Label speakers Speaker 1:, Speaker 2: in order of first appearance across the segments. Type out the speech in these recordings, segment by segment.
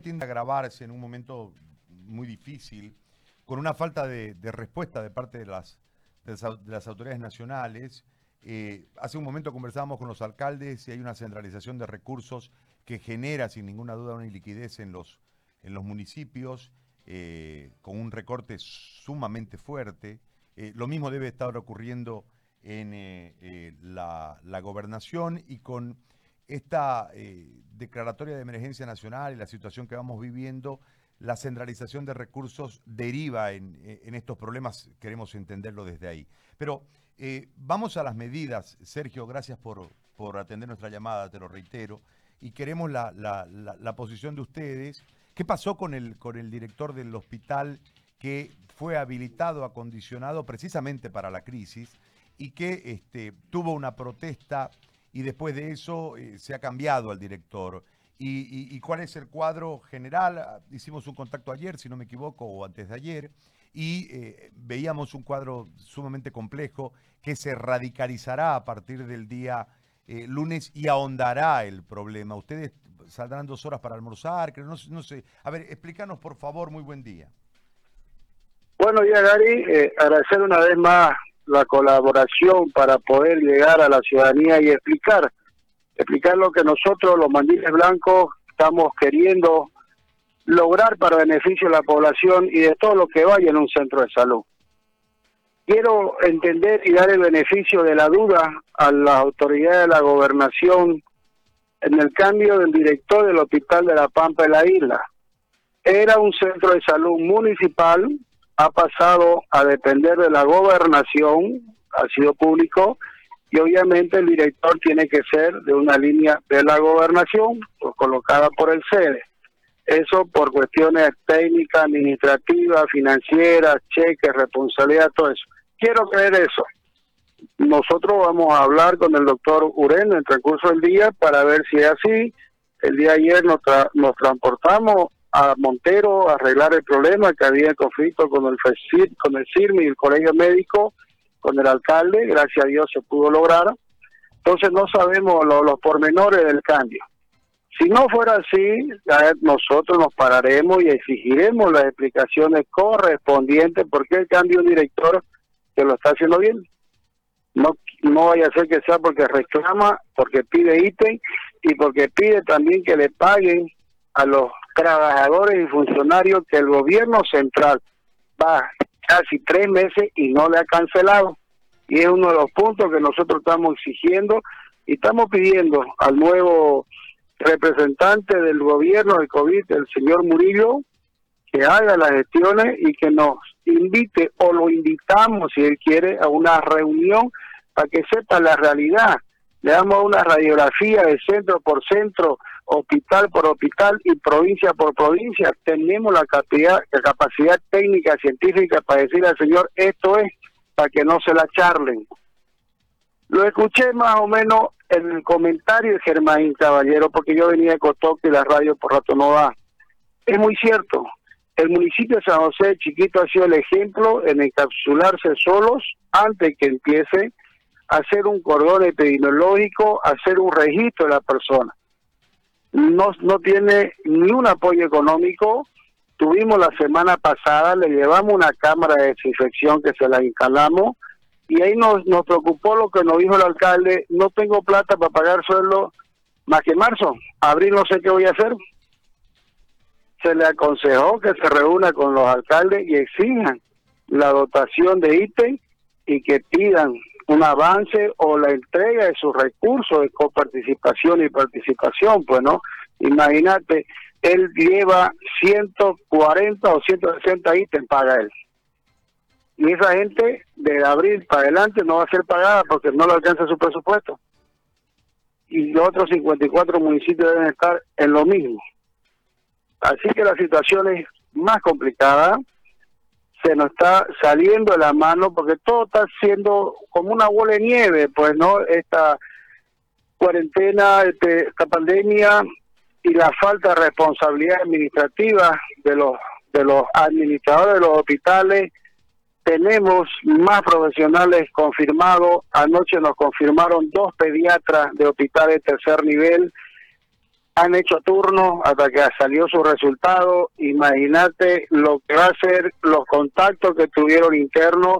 Speaker 1: tiende a agravarse en un momento muy difícil, con una falta de, respuesta de parte de las, de las, autoridades nacionales. Eh, hace un momento conversábamos con los alcaldes y hay una centralización de recursos que genera sin ninguna duda una iliquidez en los, en los municipios, eh, con un recorte sumamente fuerte. Eh, lo mismo debe estar ocurriendo en la, la gobernación y con esta eh, declaratoria de emergencia nacional y la situación que vamos viviendo, la centralización de recursos deriva en, eh, estos problemas, queremos entenderlo desde ahí. Pero eh, vamos a las medidas, Sergio, gracias por, atender nuestra llamada, te lo reitero, y queremos la, la, posición de ustedes. ¿Qué pasó con el, con el director del hospital que fue habilitado, acondicionado precisamente para la crisis y que este, tuvo una protesta y después de eso eh, se ha cambiado al director. Y, cuál es el cuadro general? Ah, hicimos un contacto ayer, si no me equivoco, o antes de ayer, y eh, veíamos un cuadro sumamente complejo que se radicalizará a partir del día eh, lunes y ahondará el problema. Ustedes saldrán dos horas para almorzar, no, no sé. A ver, explícanos por favor, muy buen día.
Speaker 2: Bueno, ya Gary, agradecer una vez más la colaboración para poder llegar a la ciudadanía y explicar, explicar lo que nosotros, los mandiles blancos, estamos queriendo lograr para beneficio de la población y de todo lo que vaya en un centro de salud. Quiero entender y dar el beneficio de la duda a las autoridades de la gobernación en el cambio del director del Hospital de la Pampa de la isla. Era un centro de salud municipal ha pasado a depender de la gobernación, ha sido público, y obviamente el director tiene que ser de una línea de la gobernación, pues, colocada por el sede. Eso por cuestiones técnicas, administrativas, financieras, cheques, responsabilidad, todo eso. Quiero creer eso. Nosotros vamos a hablar con el doctor Uren en el transcurso del día para ver si es así. El día de ayer nos, nos transportamos a Montero arreglar el problema que había conflicto con el FECIR, con el CIRMI el colegio médico, con el alcalde, gracias a Dios se pudo lograr. Entonces no sabemos los pormenores del cambio. Si no fuera así, nosotros nos pararemos y exigiremos las explicaciones correspondientes porque el cambio director que lo está haciendo bien. No, no vaya a ser que sea porque reclama, porque pide ítem y porque pide también que le paguen a los trabajadores y funcionarios que el gobierno central va casi tres meses y no le ha cancelado. Y es uno de los puntos que nosotros estamos exigiendo y estamos pidiendo al nuevo representante del gobierno del COVID, el señor Murillo, que haga las gestiones y que nos invite o lo invitamos, si él quiere, a una reunión para que sepa la realidad. Le damos una radiografía de centro por centro hospital por hospital y provincia por provincia, tenemos la capacidad, la capacidad técnica, científica para decirle al señor esto es para que no se la charlen. Lo escuché más o menos en el comentario de Germán Caballero, porque yo venía de Cotoque y la radio por rato no va. Es muy cierto, el municipio de San José Chiquito ha sido el ejemplo en encapsularse solos antes que empiece a hacer un cordón epidemiológico, hacer un registro de la persona no, no tiene ni un apoyo económico. Tuvimos la semana pasada, le llevamos una cámara de desinfección que se la instalamos y ahí nos, nos preocupó lo que nos dijo el alcalde, no tengo plata para pagar sueldo más que marzo, abril no sé qué voy a hacer. Se le aconsejó que se reúna con los alcaldes y exijan la dotación de ítem y que pidan un avance o la entrega de sus recursos de coparticipación y participación, pues no, imagínate, él lleva 140 o 160 ítems para él. Y esa gente de abril para adelante no va a ser pagada porque no le alcanza su presupuesto. Y los otros 54 municipios deben estar en lo mismo. Así que la situación es más complicada se nos está saliendo de la mano porque todo está siendo como una bola de nieve, pues, ¿no? Esta cuarentena, este, esta pandemia y la falta de responsabilidad administrativa de los de los administradores de los hospitales. Tenemos más profesionales confirmados. Anoche nos confirmaron dos pediatras de hospitales de tercer nivel. Han hecho turno hasta que salió su resultado. Imagínate lo que va a ser los contactos que tuvieron internos,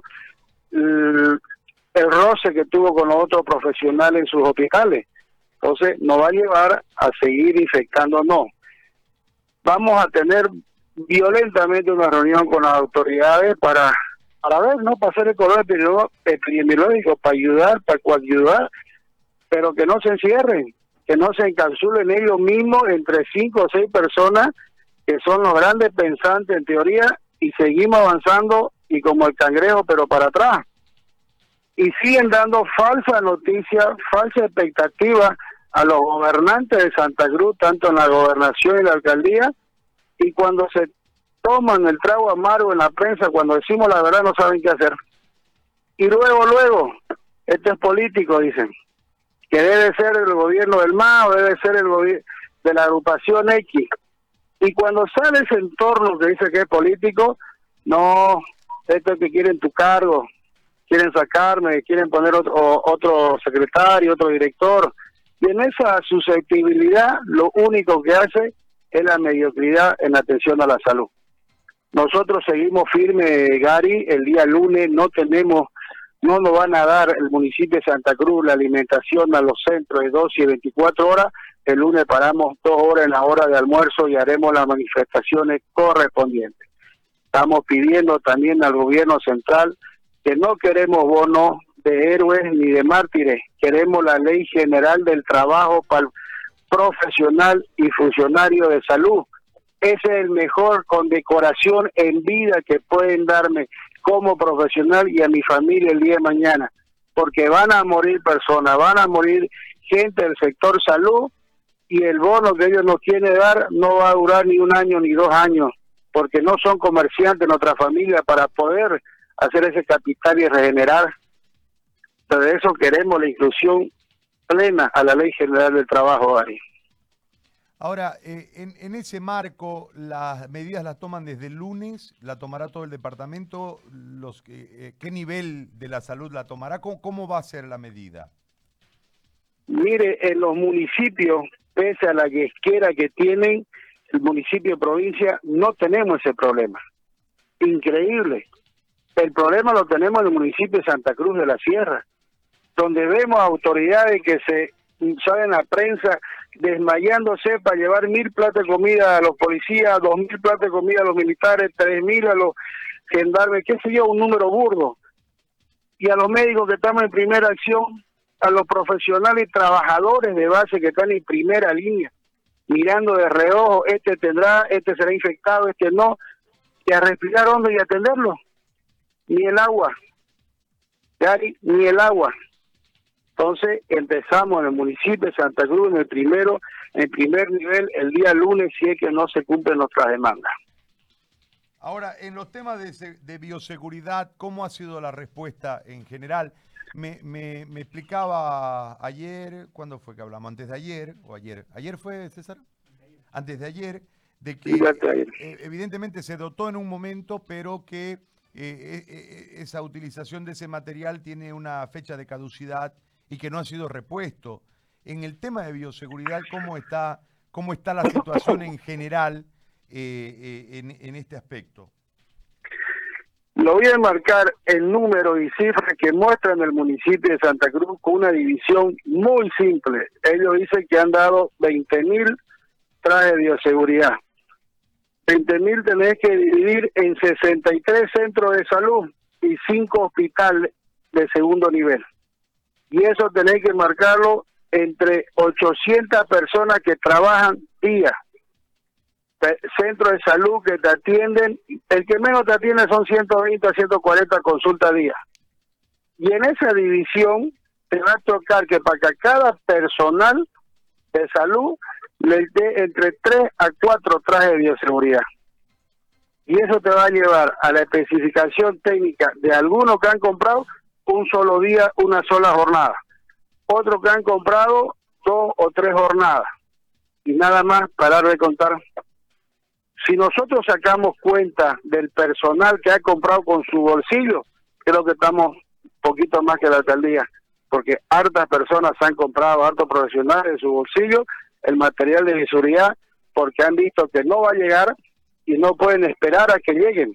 Speaker 2: el, roce que tuvo con los otros profesionales en sus hospitales. Entonces, nos va a llevar a seguir infectándonos. Vamos a tener violentamente una reunión con las autoridades para para ver, ¿no? Para hacer el color epidemiológico, para ayudar, para coayudar, pero que no se encierren, que no se encapsulen ellos mismos entre cinco o seis personas que son los grandes pensantes en teoría y seguimos avanzando y como el cangrejo pero para atrás. Y siguen dando falsa noticia, falsa expectativa a los gobernantes de Santa Cruz, tanto en la gobernación y la alcaldía, y cuando se toman el trago amargo en la prensa, cuando decimos la verdad no saben qué hacer. Y luego, luego, esto es político, dicen, que debe ser el gobierno del MA o debe ser el gobierno de la agrupación X. Y cuando sale ese entorno que dice que es político, no, esto es que quieren tu cargo, quieren sacarme, quieren poner otro, otro secretario, otro director. Y en esa susceptibilidad, lo único que hace es la mediocridad en atención a la salud. Nosotros seguimos firme, Gary, el día lunes no tenemos, no nos van a dar el municipio de Santa Cruz la alimentación a los centros de 12 y 24 horas. El lunes paramos dos horas en la hora de almuerzo y haremos las manifestaciones correspondientes. Estamos pidiendo también al gobierno central que no queremos bonos de héroes ni de mártires, queremos la ley general del trabajo para el profesional y funcionario de salud ese es el mejor condecoración en vida que pueden darme como profesional y a mi familia el día de mañana, porque van a morir personas, van a morir gente del sector salud y el bono que ellos nos quieren dar no va a durar ni un año ni dos años, porque no son comerciantes nuestra familia para poder hacer ese capital y regenerar. de eso queremos la inclusión plena a la Ley General del Trabajo, Ari.
Speaker 1: Ahora, eh, en, ese marco, las medidas las toman desde el lunes, la tomará todo el departamento, los eh, ¿qué nivel de la salud la tomará? ¿Cómo, va a ser la medida?
Speaker 2: Mire, en los municipios, pese a la guesquera que tienen el municipio de provincia, no tenemos ese problema. Increíble. El problema lo tenemos en el municipio de Santa Cruz de la Sierra, donde vemos autoridades que se salen a la prensa desmayándose para llevar mil platos de comida a los policías, dos mil platos de comida a los militares, tres mil a los gendarmes, qué sé yo, un número burdo. Y a los médicos que estamos en primera acción, a los profesionales y trabajadores de base que están en primera línea, mirando de reojo, este tendrá, este será infectado, este no, y a respirar hondo y atenderlo. Ni el agua, ni el agua. Entonces empezamos en el municipio de Santa Cruz en el primero, en primer nivel el día lunes si es que no se cumplen nuestras demandas.
Speaker 1: Ahora, en los temas de, bioseguridad, ¿cómo ha sido la respuesta en general? Me, me, explicaba ayer, ¿cuándo fue que hablamos? ¿Antes de ayer? ¿O ayer? ¿Ayer fue, César? Antes de ayer, de que eh, evidentemente se dotó en un momento, pero que eh, eh, esa utilización de ese material tiene una fecha de caducidad y que no ha sido repuesto. En el tema de bioseguridad, ¿cómo está, cómo está la situación en general eh, eh, en, este aspecto?
Speaker 2: Lo voy a marcar el número y cifras que muestran el municipio de Santa Cruz con una división muy simple. Ellos dicen que han dado 20 mil trajes de bioseguridad. 20 mil tenés que dividir en 63 centros de salud y 5 hospitales de segundo nivel y eso tenéis que marcarlo entre 800 personas que trabajan día. Centros de salud que te atienden, el que menos te atiende son 120 a 140 consultas día. Y en esa división te va a tocar que para que cada personal de salud le dé entre 3 a 4 trajes de bioseguridad. Y eso te va a llevar a la especificación técnica de algunos que han comprado un solo día, una sola jornada. Otros que han comprado dos o tres jornadas. Y nada más, parar de contar. Si nosotros sacamos cuenta del personal que ha comprado con su bolsillo, creo que estamos poquito más que la alcaldía, porque hartas personas han comprado, hartos profesionales en su bolsillo, el material de seguridad porque han visto que no va a llegar y no pueden esperar a que lleguen.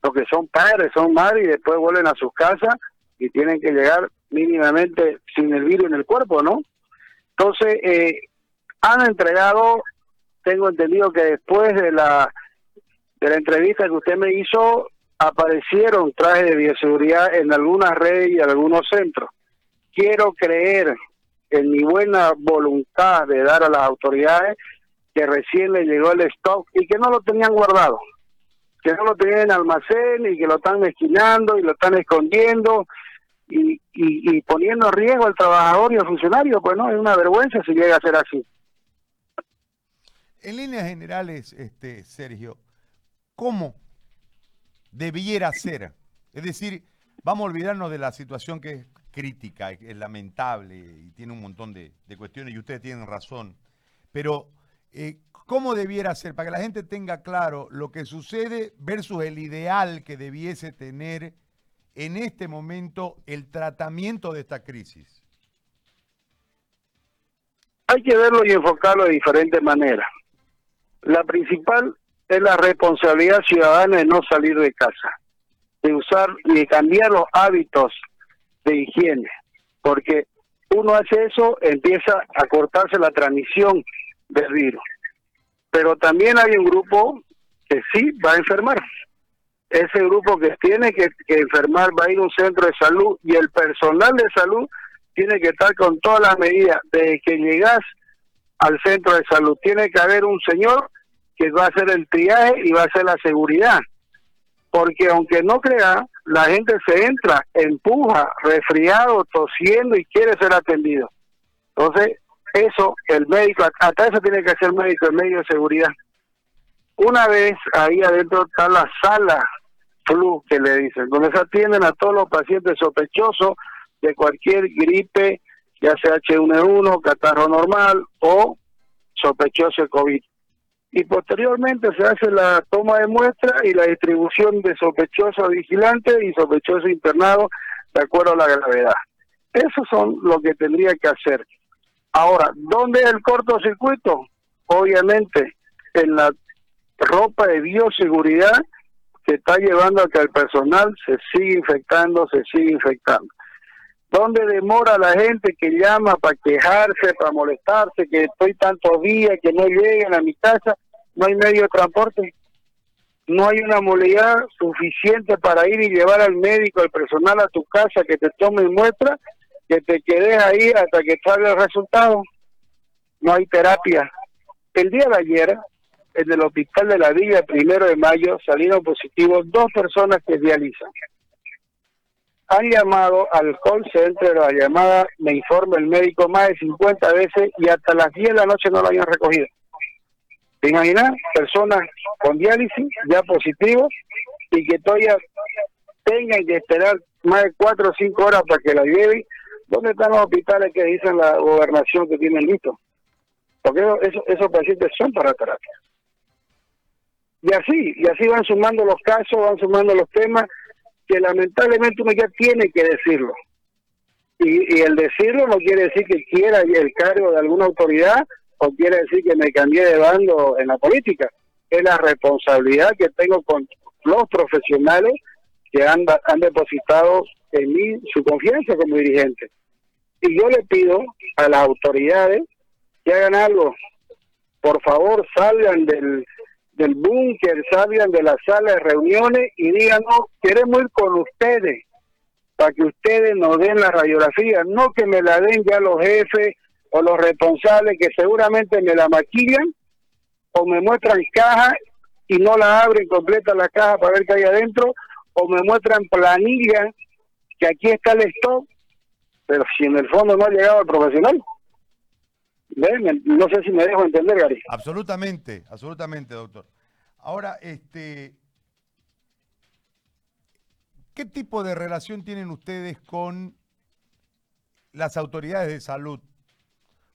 Speaker 2: Porque son padres, son madres y después vuelven a sus casas y tienen que llegar mínimamente sin el virus en el cuerpo, ¿no? Entonces, eh, han entregado, tengo entendido que después de la, de la entrevista que usted me hizo, aparecieron trajes de bioseguridad en algunas redes y en algunos centros. Quiero creer en mi buena voluntad de dar a las autoridades que recién le llegó el stock y que no lo tenían guardado, que no lo tenían en almacén y que lo están esquinando y lo están escondiendo y, y, poniendo en riesgo al trabajador y al funcionario, pues no, es una vergüenza si llega a ser así.
Speaker 1: En líneas generales, este Sergio, ¿cómo debiera ser? Es decir, vamos a olvidarnos de la situación que es crítica, es lamentable y tiene un montón de, cuestiones y ustedes tienen razón, pero eh, ¿cómo debiera ser? Para que la gente tenga claro lo que sucede versus el ideal que debiese tener en este momento el tratamiento de esta crisis?
Speaker 2: Hay que verlo y enfocarlo de diferentes maneras. La principal es la responsabilidad ciudadana de no salir de casa, de usar y de cambiar los hábitos de higiene, porque uno hace eso, empieza a cortarse la transmisión del virus. Pero también hay un grupo que sí va a enfermar ese grupo que tiene que, enfermar va a ir a un centro de salud y el personal de salud tiene que estar con todas las medidas. de que llegas al centro de salud, tiene que haber un señor que va a hacer el triaje y va a hacer la seguridad. Porque aunque no crea, la gente se entra, empuja, resfriado, tosiendo y quiere ser atendido. Entonces, eso, el médico, hasta eso tiene que hacer el médico, el medio de seguridad. Una vez ahí adentro está la sala flu que le dicen, donde se atienden a todos los pacientes sospechosos de cualquier gripe, ya sea H1N1, catarro normal o sospechoso de COVID. Y posteriormente se hace la toma de muestra y la distribución de sospechosos vigilantes y sospechosos internados de acuerdo a la gravedad. Eso son lo que tendría que hacer. Ahora, ¿dónde es el cortocircuito? Obviamente en la ropa de bioseguridad que está llevando a que el personal se siga infectando, se siga infectando. ¿Dónde demora la gente que llama para quejarse, para molestarse, que estoy tantos días, que no lleguen a mi casa? No hay medio de transporte. No hay una movilidad suficiente para ir y llevar al médico, al personal a tu casa, que te tome muestra, que te quedes ahí hasta que salga el resultado. No hay terapia. El día de ayer, en el hospital de la Villa, primero de mayo, salieron positivos dos personas que dializan. Han llamado al call center, la llamada, me informa el médico, más de 50 veces y hasta las 10 de la noche no lo habían recogido. ¿Te imaginas? Personas con diálisis ya positivos y que todavía tengan que esperar más de 4 o 5 horas para que la lleven. ¿Dónde están los hospitales que dicen la gobernación que tienen listo? Porque esos, esos pacientes son para terapia. Y así, y así van sumando los casos, van sumando los temas que lamentablemente uno ya tiene que decirlo. Y, el decirlo no quiere decir que quiera el cargo de alguna autoridad o quiere decir que me cambié de bando en la política. Es la responsabilidad que tengo con los profesionales que han, han depositado en mí su confianza como dirigente. Y yo le pido a las autoridades que hagan algo. Por favor, salgan del, del búnker, salgan de la sala de reuniones y digan, no, queremos ir con ustedes para que ustedes nos den la radiografía, no que me la den ya los jefes o los responsables que seguramente me la maquillan o me muestran caja y no la abren completa la caja para ver qué hay adentro o me muestran planilla que aquí está el stock, pero si en el fondo no ha llegado el profesional. No sé si me dejo entender, Gary.
Speaker 1: Absolutamente, absolutamente, doctor. Ahora, este, ¿qué tipo de relación tienen ustedes con las autoridades de salud?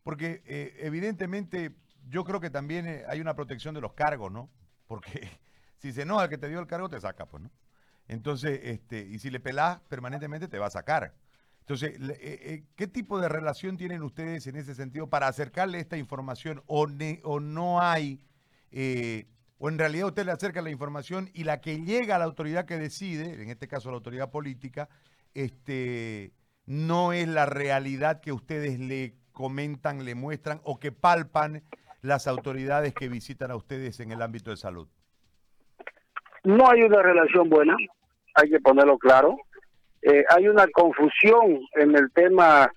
Speaker 1: Porque eh, evidentemente yo creo que también eh, hay una protección de los cargos, ¿no? Porque si se enoja el que te dio el cargo, te saca, pues, ¿no? Entonces, este, y si le pelás permanentemente, te va a sacar. Entonces, eh, eh, ¿qué tipo de relación tienen ustedes en ese sentido para acercarle esta información o, o no hay, eh, o en realidad usted le acerca la información y la que llega a la autoridad que decide, en este caso la autoridad política, este, no es la realidad que ustedes le comentan, le muestran o que palpan las autoridades que visitan a ustedes en el ámbito de salud?
Speaker 2: No hay una relación buena, hay que ponerlo claro. Eh, hay una confusión en el tema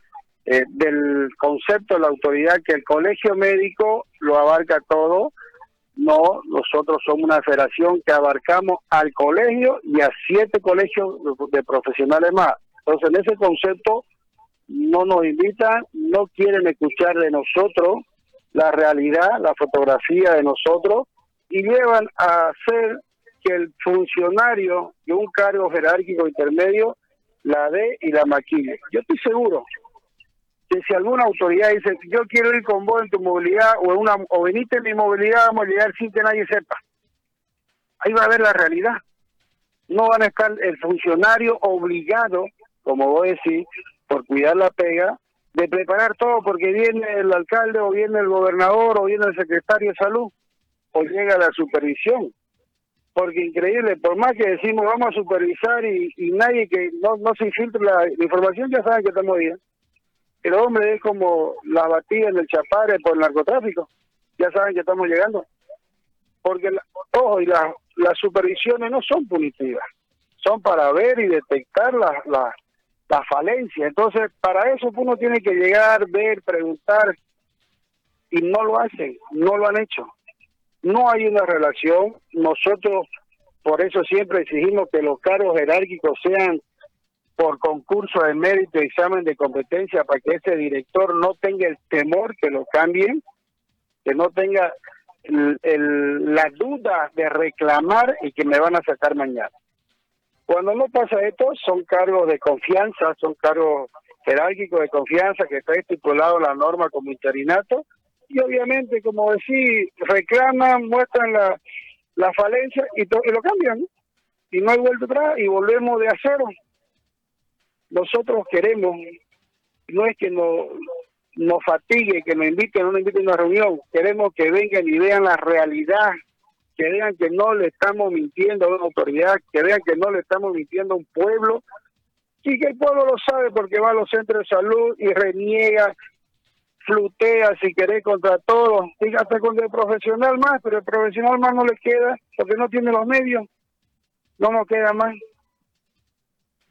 Speaker 2: eh, del concepto de la autoridad que el colegio médico lo abarca todo. No, nosotros somos una federación que abarcamos al colegio y a siete colegios de profesionales más. Entonces, en ese concepto no nos invitan, no quieren escuchar de nosotros la realidad, la fotografía de nosotros y llevan a hacer que el funcionario de un cargo jerárquico intermedio la dé y la maquille. Yo estoy seguro que si alguna autoridad dice, yo quiero ir con vos en tu movilidad o, en una, o veniste en mi movilidad, vamos a llegar sin que nadie sepa. Ahí va a ver la realidad. No van a estar el funcionario obligado, como vos decís, por cuidar la pega, de preparar todo porque viene el alcalde o viene el gobernador o viene el secretario de salud o llega la supervisión porque increíble, por más que decimos vamos a supervisar y, nadie que no, no se infiltre la, información, ya saben que estamos bien. El hombre es como la batida en el chapare por el narcotráfico, ya saben que estamos llegando. Porque, ojo, y las las supervisiones no son punitivas, son para ver y detectar las la, la falencias. Entonces, para eso uno tiene que llegar, ver, preguntar, y no lo hacen, no lo han hecho no hay una relación. Nosotros, por eso siempre exigimos que los cargos jerárquicos sean por concurso de mérito, examen de competencia, para que ese director no tenga el temor que lo cambien, que no tenga la duda de reclamar y que me van a sacar mañana. Cuando no pasa esto, son cargos de confianza, son cargos jerárquicos de confianza que está estipulado la norma como interinato, y obviamente, como decís, reclaman, muestran la, la falencia y, y lo cambian. Y no hay vuelta atrás y volvemos de acero. Nosotros queremos, no es que nos, nos fatigue, que nos inviten, no nos inviten a una reunión, queremos que vengan y vean la realidad, que vean que no le estamos mintiendo a una autoridad, que vean que no le estamos mintiendo a un pueblo, y que el pueblo lo sabe porque va a los centros de salud y reniega flutea si querés contra todos, fíjate con el profesional más, pero el profesional más no le queda porque no tiene los medios, no nos queda más.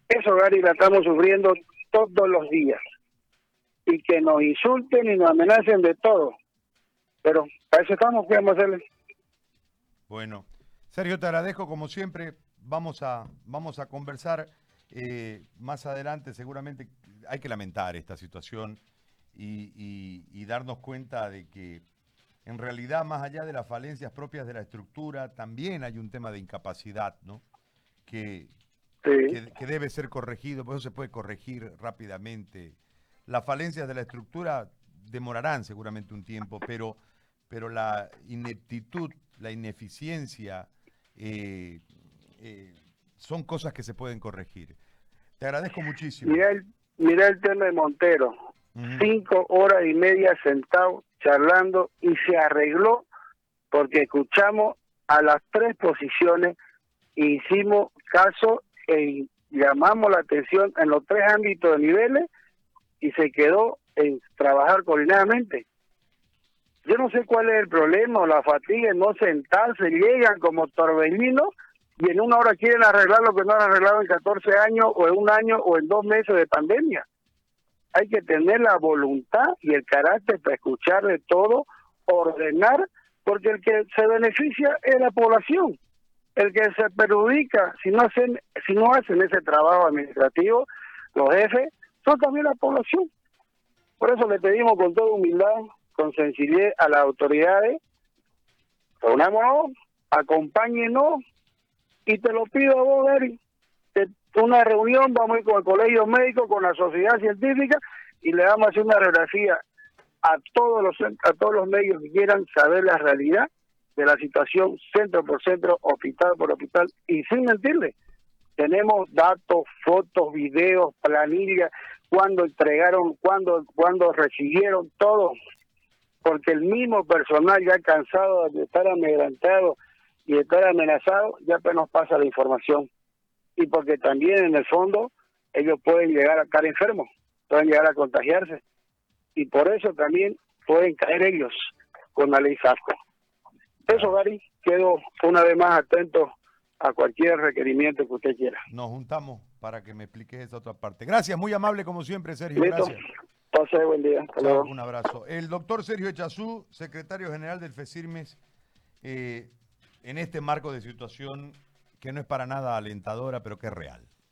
Speaker 2: Eso, Gary, la estamos sufriendo todos los días. Y que nos insulten y nos amenacen de todo. Pero para eso estamos, ¿qué vamos a hacerle?
Speaker 1: Bueno, Sergio, te agradezco como siempre. Vamos a, vamos a conversar eh, más adelante. Seguramente hay que lamentar esta situación y, darnos cuenta de que en realidad, más allá de las falencias propias de la estructura, también hay un tema de incapacidad, ¿no? Que, que, debe ser corregido, por eso se puede corregir rápidamente. Las falencias de la estructura demorarán seguramente un tiempo, pero, pero la ineptitud, la ineficiencia, eh, eh, son cosas que se pueden corregir. Te agradezco muchísimo.
Speaker 2: Mira el, mira el tema de Montero cinco horas y media sentado charlando y se arregló porque escuchamos a las tres posiciones e hicimos caso e llamamos la atención en los tres ámbitos de niveles y se quedó en trabajar coordinadamente. Yo no sé cuál es el problema la fatiga en no sentarse, llegan como torbellinos y en una hora quieren arreglar lo que no han arreglado en 14 años o en un año o en dos meses de pandemia hay que tener la voluntad y el carácter para escuchar de todo, ordenar, porque el que se beneficia es la población. El que se perjudica, si no hacen, si no hacen ese trabajo administrativo, los jefes, son también la población. Por eso le pedimos con toda humildad, con sencillez a las autoridades, reunámonos, acompáñenos, y te lo pido a vos, Eric, una reunión, vamos a ir con el colegio médico, con la sociedad científica y le damos a hacer una radiografía a todos los a todos los medios que quieran saber la realidad de la situación centro por centro, hospital por hospital y sin mentirle, tenemos datos, fotos, videos, planillas, cuándo entregaron, cuándo, cuándo recibieron todo, porque el mismo personal ya cansado de estar amedrantado y de estar amenazado, ya pues nos pasa la información. Y porque también en el fondo ellos pueden llegar a estar enfermos, pueden llegar a contagiarse. Y por eso también pueden caer ellos con la ley FASCO. Eso, Gary, quedo una vez más atento a cualquier requerimiento que usted quiera.
Speaker 1: Nos juntamos para que me expliques esa otra parte. Gracias, muy amable como siempre, Sergio.
Speaker 2: Listo.
Speaker 1: Gracias.
Speaker 2: Pase buen día. Hasta luego.
Speaker 1: Un abrazo. El doctor Sergio Echazú, secretario general del FECIRMES, eh, en este marco de situación que no es para nada alentadora, pero que es real.